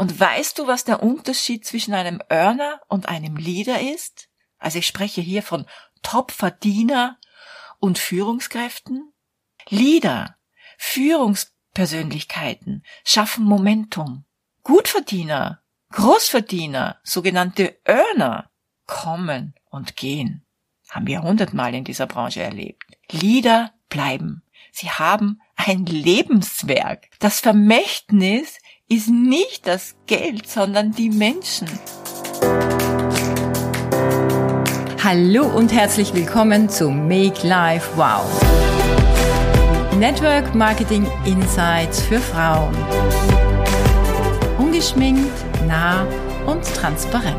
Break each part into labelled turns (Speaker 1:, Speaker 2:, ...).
Speaker 1: Und weißt du, was der Unterschied zwischen einem Earner und einem Leader ist? Also ich spreche hier von Top-Verdiener und Führungskräften. Leader, Führungspersönlichkeiten schaffen Momentum. Gutverdiener, Großverdiener, sogenannte Earner kommen und gehen. Haben wir hundertmal in dieser Branche erlebt. Leader bleiben. Sie haben ein Lebenswerk. Das Vermächtnis ist nicht das Geld, sondern die Menschen.
Speaker 2: Hallo und herzlich willkommen zu Make Life Wow. Network Marketing Insights für Frauen. Ungeschminkt, nah und transparent.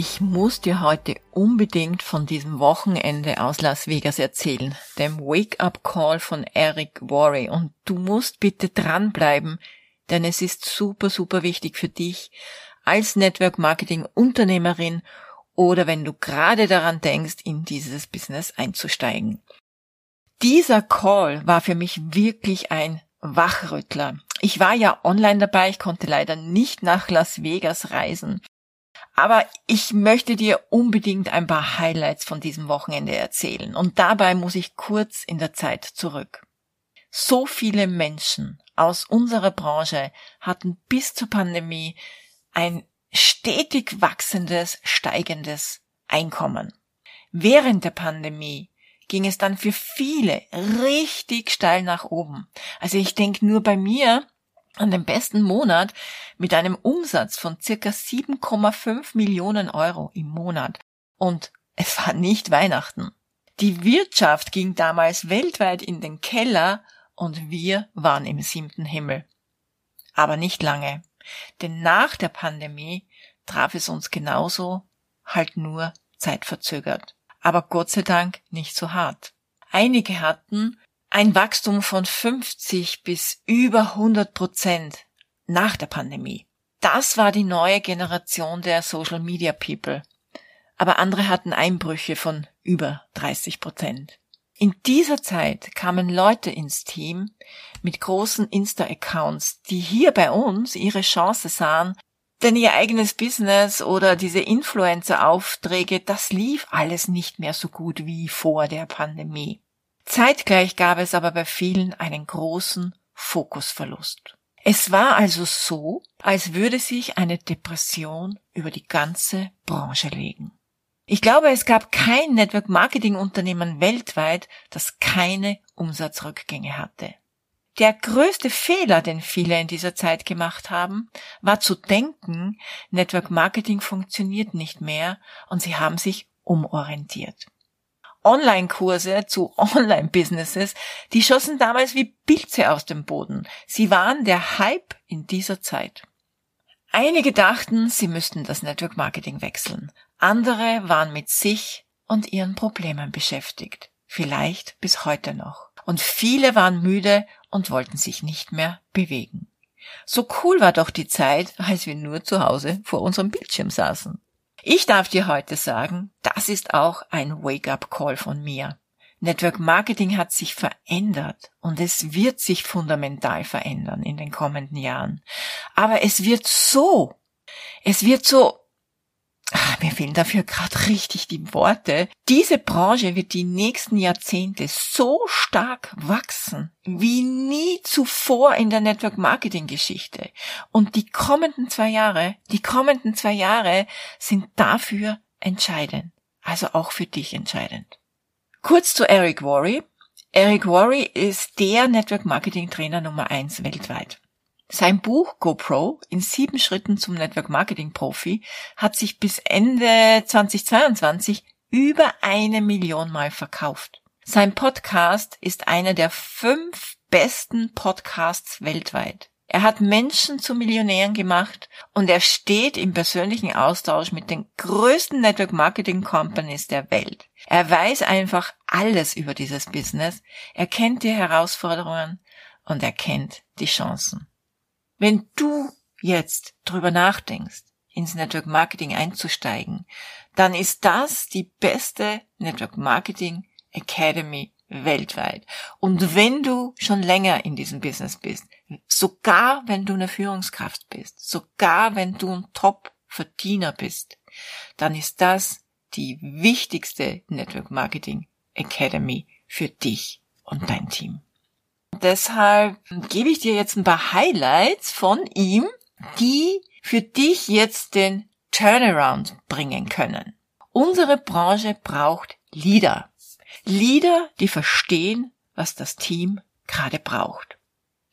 Speaker 1: Ich muss dir heute unbedingt von diesem Wochenende aus Las Vegas erzählen, dem Wake-up-Call von Eric Worre. Und du musst bitte dranbleiben, denn es ist super, super wichtig für dich als Network-Marketing-Unternehmerin oder wenn du gerade daran denkst, in dieses Business einzusteigen. Dieser Call war für mich wirklich ein Wachrüttler. Ich war ja online dabei, ich konnte leider nicht nach Las Vegas reisen. Aber ich möchte dir unbedingt ein paar Highlights von diesem Wochenende erzählen. Und dabei muss ich kurz in der Zeit zurück. So viele Menschen aus unserer Branche hatten bis zur Pandemie ein stetig wachsendes, steigendes Einkommen. Während der Pandemie ging es dann für viele richtig steil nach oben. Also ich denke nur bei mir an den besten Monat mit einem Umsatz von circa 7,5 Millionen Euro im Monat. Und es war nicht Weihnachten. Die Wirtschaft ging damals weltweit in den Keller und wir waren im siebten Himmel. Aber nicht lange, denn nach der Pandemie traf es uns genauso, halt nur zeitverzögert. Aber Gott sei Dank nicht so hart. Einige hatten ein Wachstum von 50 bis über 100 Prozent nach der Pandemie. Das war die neue Generation der Social Media People. Aber andere hatten Einbrüche von über 30 Prozent. In dieser Zeit kamen Leute ins Team mit großen Insta-Accounts, die hier bei uns ihre Chance sahen, denn ihr eigenes Business oder diese Influencer-Aufträge, das lief alles nicht mehr so gut wie vor der Pandemie. Zeitgleich gab es aber bei vielen einen großen Fokusverlust. Es war also so, als würde sich eine Depression über die ganze Branche legen. Ich glaube, es gab kein Network Marketing Unternehmen weltweit, das keine Umsatzrückgänge hatte. Der größte Fehler, den viele in dieser Zeit gemacht haben, war zu denken, Network Marketing funktioniert nicht mehr und sie haben sich umorientiert. Online-Kurse zu Online-Businesses, die schossen damals wie Pilze aus dem Boden. Sie waren der Hype in dieser Zeit. Einige dachten, sie müssten das Network Marketing wechseln. Andere waren mit sich und ihren Problemen beschäftigt. Vielleicht bis heute noch. Und viele waren müde und wollten sich nicht mehr bewegen. So cool war doch die Zeit, als wir nur zu Hause vor unserem Bildschirm saßen. Ich darf dir heute sagen, das ist auch ein Wake-up-Call von mir. Network Marketing hat sich verändert und es wird sich fundamental verändern in den kommenden Jahren. Aber es wird so, es wird so ach, mir fehlen dafür gerade richtig die Worte. Diese Branche wird die nächsten Jahrzehnte so stark wachsen wie nie zuvor in der Network Marketing Geschichte. Und die kommenden zwei Jahre, die kommenden zwei Jahre sind dafür entscheidend. Also auch für dich entscheidend. Kurz zu Eric Worre. Eric Worre ist der Network Marketing Trainer Nummer eins weltweit. Sein Buch GoPro in sieben Schritten zum Network Marketing Profi hat sich bis Ende 2022 über eine Million Mal verkauft. Sein Podcast ist einer der fünf besten Podcasts weltweit. Er hat Menschen zu Millionären gemacht und er steht im persönlichen Austausch mit den größten Network Marketing Companies der Welt. Er weiß einfach alles über dieses Business, er kennt die Herausforderungen und er kennt die Chancen. Wenn du jetzt drüber nachdenkst, ins Network Marketing einzusteigen, dann ist das die beste Network Marketing Academy weltweit. Und wenn du schon länger in diesem Business bist, sogar wenn du eine Führungskraft bist, sogar wenn du ein Top-Verdiener bist, dann ist das die wichtigste Network Marketing Academy für dich und dein Team. Deshalb gebe ich dir jetzt ein paar Highlights von ihm, die für dich jetzt den Turnaround bringen können. Unsere Branche braucht Leader. Leader, die verstehen, was das Team gerade braucht.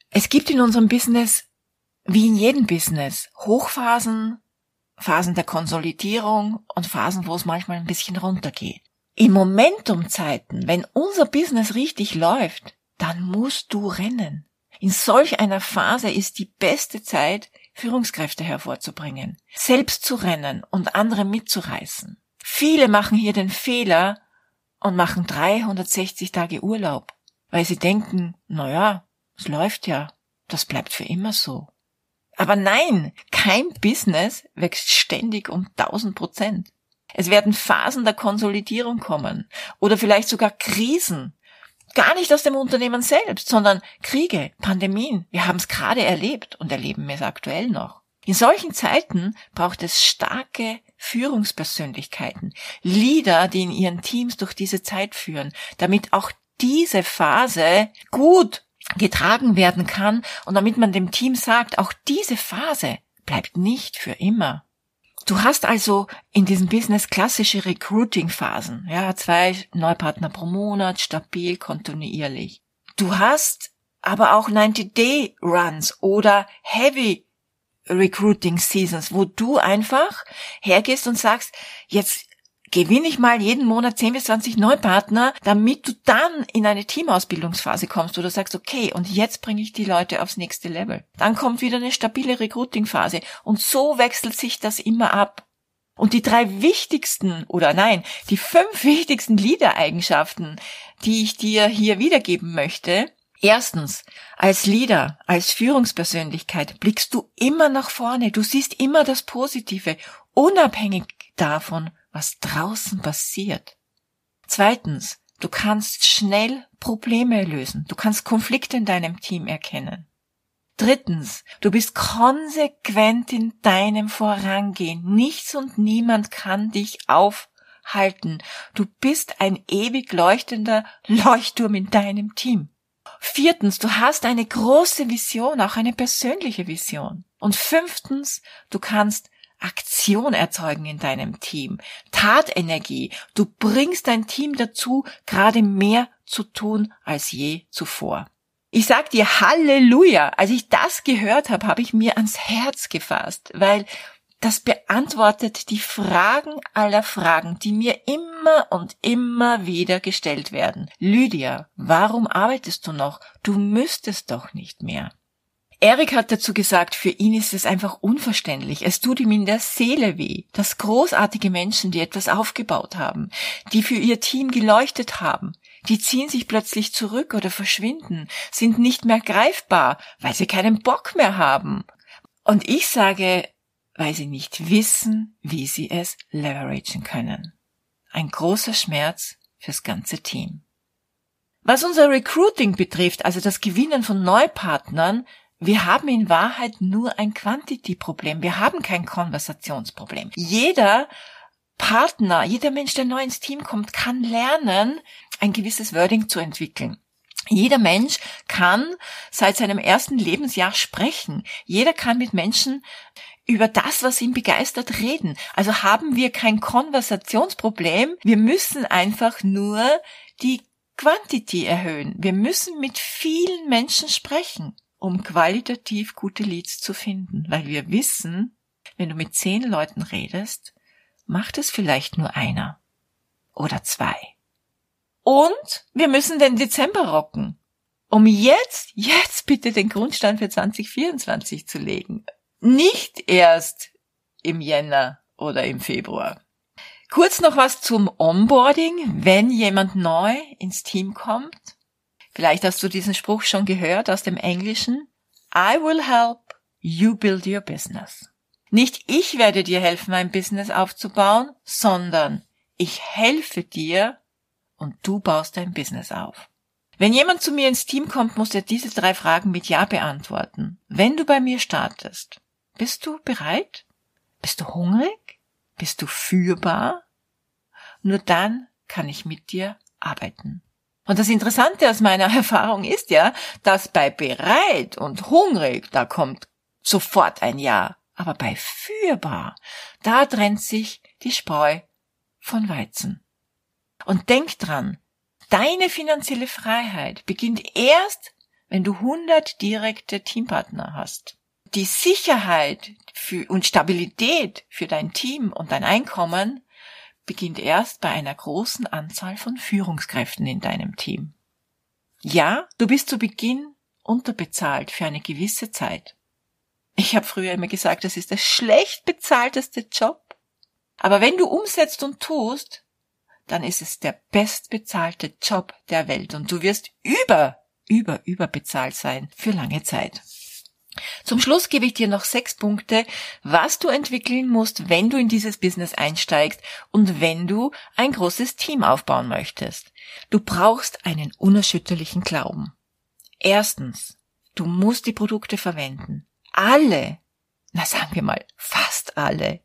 Speaker 1: Es gibt in unserem Business, wie in jedem Business, Hochphasen, Phasen der Konsolidierung und Phasen, wo es manchmal ein bisschen runtergeht. In Momentumzeiten, wenn unser Business richtig läuft, dann musst du rennen. In solch einer Phase ist die beste Zeit, Führungskräfte hervorzubringen, selbst zu rennen und andere mitzureißen. Viele machen hier den Fehler und machen 360 Tage Urlaub, weil sie denken, na ja, es läuft ja, das bleibt für immer so. Aber nein, kein Business wächst ständig um 1000 Prozent. Es werden Phasen der Konsolidierung kommen oder vielleicht sogar Krisen, Gar nicht aus dem Unternehmen selbst, sondern Kriege, Pandemien. Wir haben es gerade erlebt und erleben es aktuell noch. In solchen Zeiten braucht es starke Führungspersönlichkeiten, Leader, die in ihren Teams durch diese Zeit führen, damit auch diese Phase gut getragen werden kann und damit man dem Team sagt, auch diese Phase bleibt nicht für immer. Du hast also in diesem Business klassische Recruiting-Phasen. Ja, zwei Neupartner pro Monat, stabil, kontinuierlich. Du hast aber auch 90-Day-Runs oder Heavy Recruiting Seasons, wo du einfach hergehst und sagst, jetzt gewinne ich mal jeden Monat 10 bis 20 Neupartner, damit du dann in eine Teamausbildungsphase kommst, wo du sagst, okay, und jetzt bringe ich die Leute aufs nächste Level. Dann kommt wieder eine stabile Recruiting-Phase und so wechselt sich das immer ab. Und die drei wichtigsten, oder nein, die fünf wichtigsten Leader-Eigenschaften, die ich dir hier wiedergeben möchte, Erstens, als Leader, als Führungspersönlichkeit blickst du immer nach vorne, du siehst immer das Positive, unabhängig davon, was draußen passiert. Zweitens, du kannst schnell Probleme lösen. Du kannst Konflikte in deinem Team erkennen. Drittens, du bist konsequent in deinem Vorangehen. Nichts und niemand kann dich aufhalten. Du bist ein ewig leuchtender Leuchtturm in deinem Team. Viertens, du hast eine große Vision, auch eine persönliche Vision. Und fünftens, du kannst Aktion erzeugen in deinem Team, Tatenergie. Du bringst dein Team dazu, gerade mehr zu tun als je zuvor. Ich sag dir Halleluja. Als ich das gehört habe, habe ich mir ans Herz gefasst, weil das beantwortet die Fragen aller Fragen, die mir immer und immer wieder gestellt werden. Lydia, warum arbeitest du noch? Du müsstest doch nicht mehr. Erik hat dazu gesagt, für ihn ist es einfach unverständlich. Es tut ihm in der Seele weh, dass großartige Menschen, die etwas aufgebaut haben, die für ihr Team geleuchtet haben, die ziehen sich plötzlich zurück oder verschwinden, sind nicht mehr greifbar, weil sie keinen Bock mehr haben. Und ich sage, weil sie nicht wissen, wie sie es leveragen können. Ein großer Schmerz fürs ganze Team. Was unser Recruiting betrifft, also das Gewinnen von Neupartnern, wir haben in Wahrheit nur ein Quantity-Problem. Wir haben kein Konversationsproblem. Jeder Partner, jeder Mensch, der neu ins Team kommt, kann lernen, ein gewisses Wording zu entwickeln. Jeder Mensch kann seit seinem ersten Lebensjahr sprechen. Jeder kann mit Menschen über das, was ihn begeistert, reden. Also haben wir kein Konversationsproblem. Wir müssen einfach nur die Quantity erhöhen. Wir müssen mit vielen Menschen sprechen um qualitativ gute Leads zu finden, weil wir wissen, wenn du mit zehn Leuten redest, macht es vielleicht nur einer oder zwei. Und wir müssen den Dezember rocken, um jetzt, jetzt bitte den Grundstein für 2024 zu legen. Nicht erst im Jänner oder im Februar. Kurz noch was zum Onboarding, wenn jemand neu ins Team kommt. Vielleicht hast du diesen Spruch schon gehört aus dem Englischen. I will help you build your business. Nicht ich werde dir helfen, ein Business aufzubauen, sondern ich helfe dir, und du baust dein Business auf. Wenn jemand zu mir ins Team kommt, muss er diese drei Fragen mit Ja beantworten. Wenn du bei mir startest, bist du bereit? Bist du hungrig? Bist du führbar? Nur dann kann ich mit dir arbeiten. Und das Interessante aus meiner Erfahrung ist ja, dass bei bereit und hungrig, da kommt sofort ein Ja. Aber bei führbar, da trennt sich die Spreu von Weizen. Und denk dran, deine finanzielle Freiheit beginnt erst, wenn du 100 direkte Teampartner hast. Die Sicherheit für, und Stabilität für dein Team und dein Einkommen beginnt erst bei einer großen Anzahl von Führungskräften in deinem Team. Ja, du bist zu Beginn unterbezahlt für eine gewisse Zeit. Ich habe früher immer gesagt, das ist der schlecht bezahlteste Job. Aber wenn du umsetzt und tust, dann ist es der bestbezahlte Job der Welt und du wirst über, über, überbezahlt sein für lange Zeit. Zum Schluss gebe ich dir noch sechs Punkte, was du entwickeln musst, wenn du in dieses Business einsteigst und wenn du ein großes Team aufbauen möchtest. Du brauchst einen unerschütterlichen Glauben. Erstens, du musst die Produkte verwenden. Alle, na sagen wir mal, fast alle.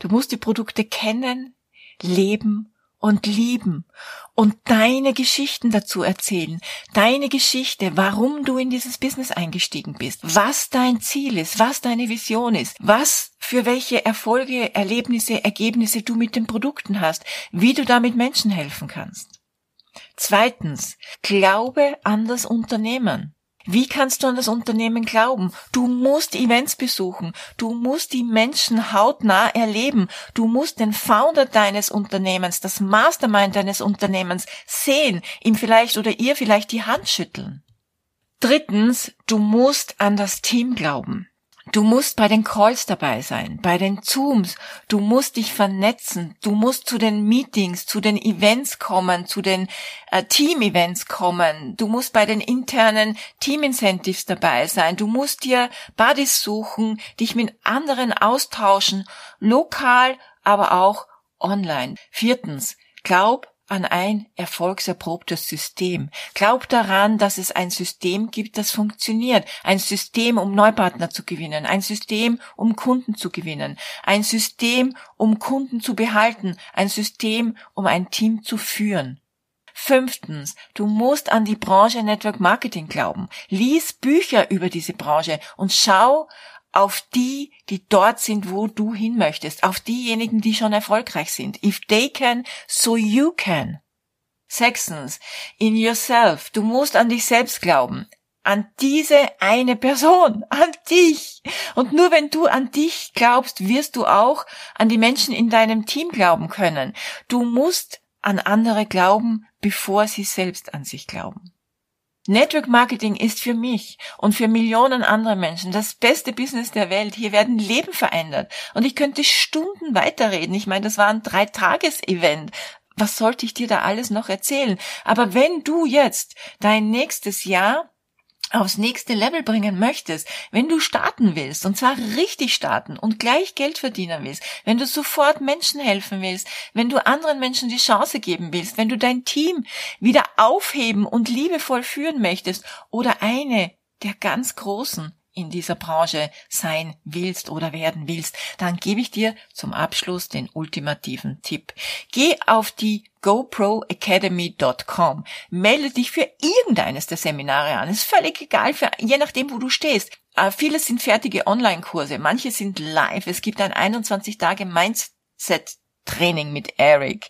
Speaker 1: Du musst die Produkte kennen, leben und lieben und deine Geschichten dazu erzählen. Deine Geschichte, warum du in dieses Business eingestiegen bist, was dein Ziel ist, was deine Vision ist, was für welche Erfolge, Erlebnisse, Ergebnisse du mit den Produkten hast, wie du damit Menschen helfen kannst. Zweitens, glaube an das Unternehmen. Wie kannst du an das Unternehmen glauben? Du musst Events besuchen. Du musst die Menschen hautnah erleben. Du musst den Founder deines Unternehmens, das Mastermind deines Unternehmens sehen, ihm vielleicht oder ihr vielleicht die Hand schütteln. Drittens, du musst an das Team glauben. Du musst bei den Calls dabei sein, bei den Zooms, du musst dich vernetzen, du musst zu den Meetings, zu den Events kommen, zu den äh, Team-Events kommen, du musst bei den internen Team-Incentives dabei sein, du musst dir Buddies suchen, dich mit anderen austauschen, lokal, aber auch online. Viertens, glaub an ein erfolgserprobtes System. Glaub daran, dass es ein System gibt, das funktioniert. Ein System, um Neupartner zu gewinnen. Ein System, um Kunden zu gewinnen. Ein System, um Kunden zu behalten. Ein System, um ein Team zu führen. Fünftens, du musst an die Branche Network Marketing glauben. Lies Bücher über diese Branche und schau auf die, die dort sind, wo du hin möchtest, auf diejenigen, die schon erfolgreich sind. If they can, so you can. Sechstens, in yourself. Du musst an dich selbst glauben. An diese eine Person, an dich. Und nur wenn du an dich glaubst, wirst du auch an die Menschen in deinem Team glauben können. Du musst an andere glauben, bevor sie selbst an sich glauben. Network Marketing ist für mich und für Millionen anderer Menschen das beste Business der Welt. Hier werden Leben verändert. Und ich könnte Stunden weiterreden. Ich meine, das war ein Drei-Tages-Event. Was sollte ich dir da alles noch erzählen? Aber wenn du jetzt dein nächstes Jahr aufs nächste Level bringen möchtest, wenn du starten willst, und zwar richtig starten und gleich Geld verdienen willst, wenn du sofort Menschen helfen willst, wenn du anderen Menschen die Chance geben willst, wenn du dein Team wieder aufheben und liebevoll führen möchtest oder eine der ganz Großen in dieser Branche sein willst oder werden willst, dann gebe ich dir zum Abschluss den ultimativen Tipp. Geh auf die goproacademy.com. Melde dich für irgendeines der Seminare an. Ist völlig egal, für, je nachdem, wo du stehst. Äh, viele sind fertige Online-Kurse, manche sind live. Es gibt ein 21 Tage Mindset Training mit Eric.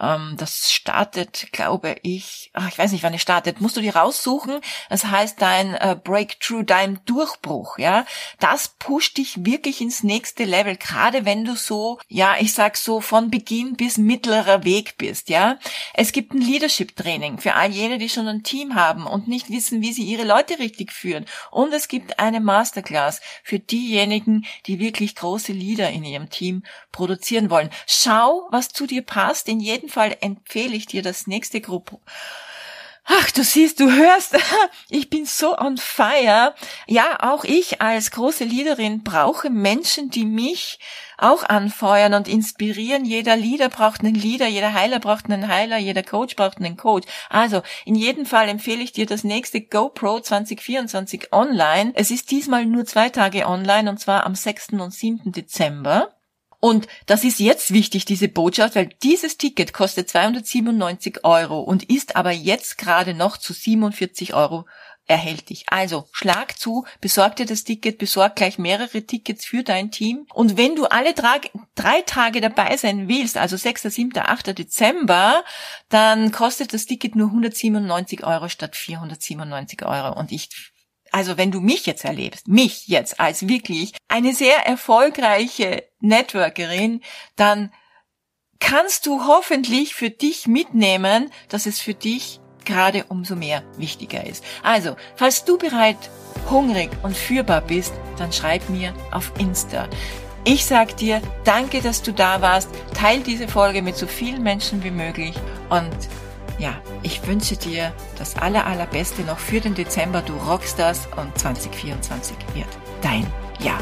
Speaker 1: Ähm, das startet, glaube ich, ach, ich weiß nicht, wann es startet. Musst du die raussuchen. Das heißt dein äh, Breakthrough, dein Durchbruch, ja. Das pusht dich wirklich ins nächste Level, gerade wenn du so, ja, ich sag so von Beginn bis mittlerer Weg bist, ja. Es gibt ein Leadership Training für all jene, die schon ein Team haben und nicht wissen, wie sie ihre Leute richtig führen. Und es gibt eine Masterclass für diejenigen, die wirklich große Leader in ihrem Team produzieren wollen. Schau, was zu dir passt. In jedem jeden Fall empfehle ich dir das nächste Gruppe Ach, du siehst, du hörst, ich bin so on fire. Ja, auch ich als große Leaderin brauche Menschen, die mich auch anfeuern und inspirieren. Jeder Leader braucht einen Leader, jeder Heiler braucht einen Heiler, jeder Coach braucht einen Coach. Also, in jedem Fall empfehle ich dir das nächste GoPro 2024 online. Es ist diesmal nur zwei Tage online und zwar am 6. und 7. Dezember. Und das ist jetzt wichtig, diese Botschaft, weil dieses Ticket kostet 297 Euro und ist aber jetzt gerade noch zu 47 Euro erhältlich. Also schlag zu, besorg dir das Ticket, besorg gleich mehrere Tickets für dein Team. Und wenn du alle drei, Tage dabei sein willst, also 6., 7., 8. Dezember, dann kostet das Ticket nur 197 Euro statt 497 Euro. Und ich also wenn du mich jetzt erlebst, mich jetzt als wirklich eine sehr erfolgreiche Networkerin, dann kannst du hoffentlich für dich mitnehmen, dass es für dich gerade umso mehr wichtiger ist. Also, falls du bereit, hungrig und führbar bist, dann schreib mir auf Insta. Ich sag dir, danke, dass du da warst. Teil diese Folge mit so vielen Menschen wie möglich und ja, ich wünsche dir das aller, allerbeste noch für den Dezember. Du rockst das und 2024 wird dein Jahr.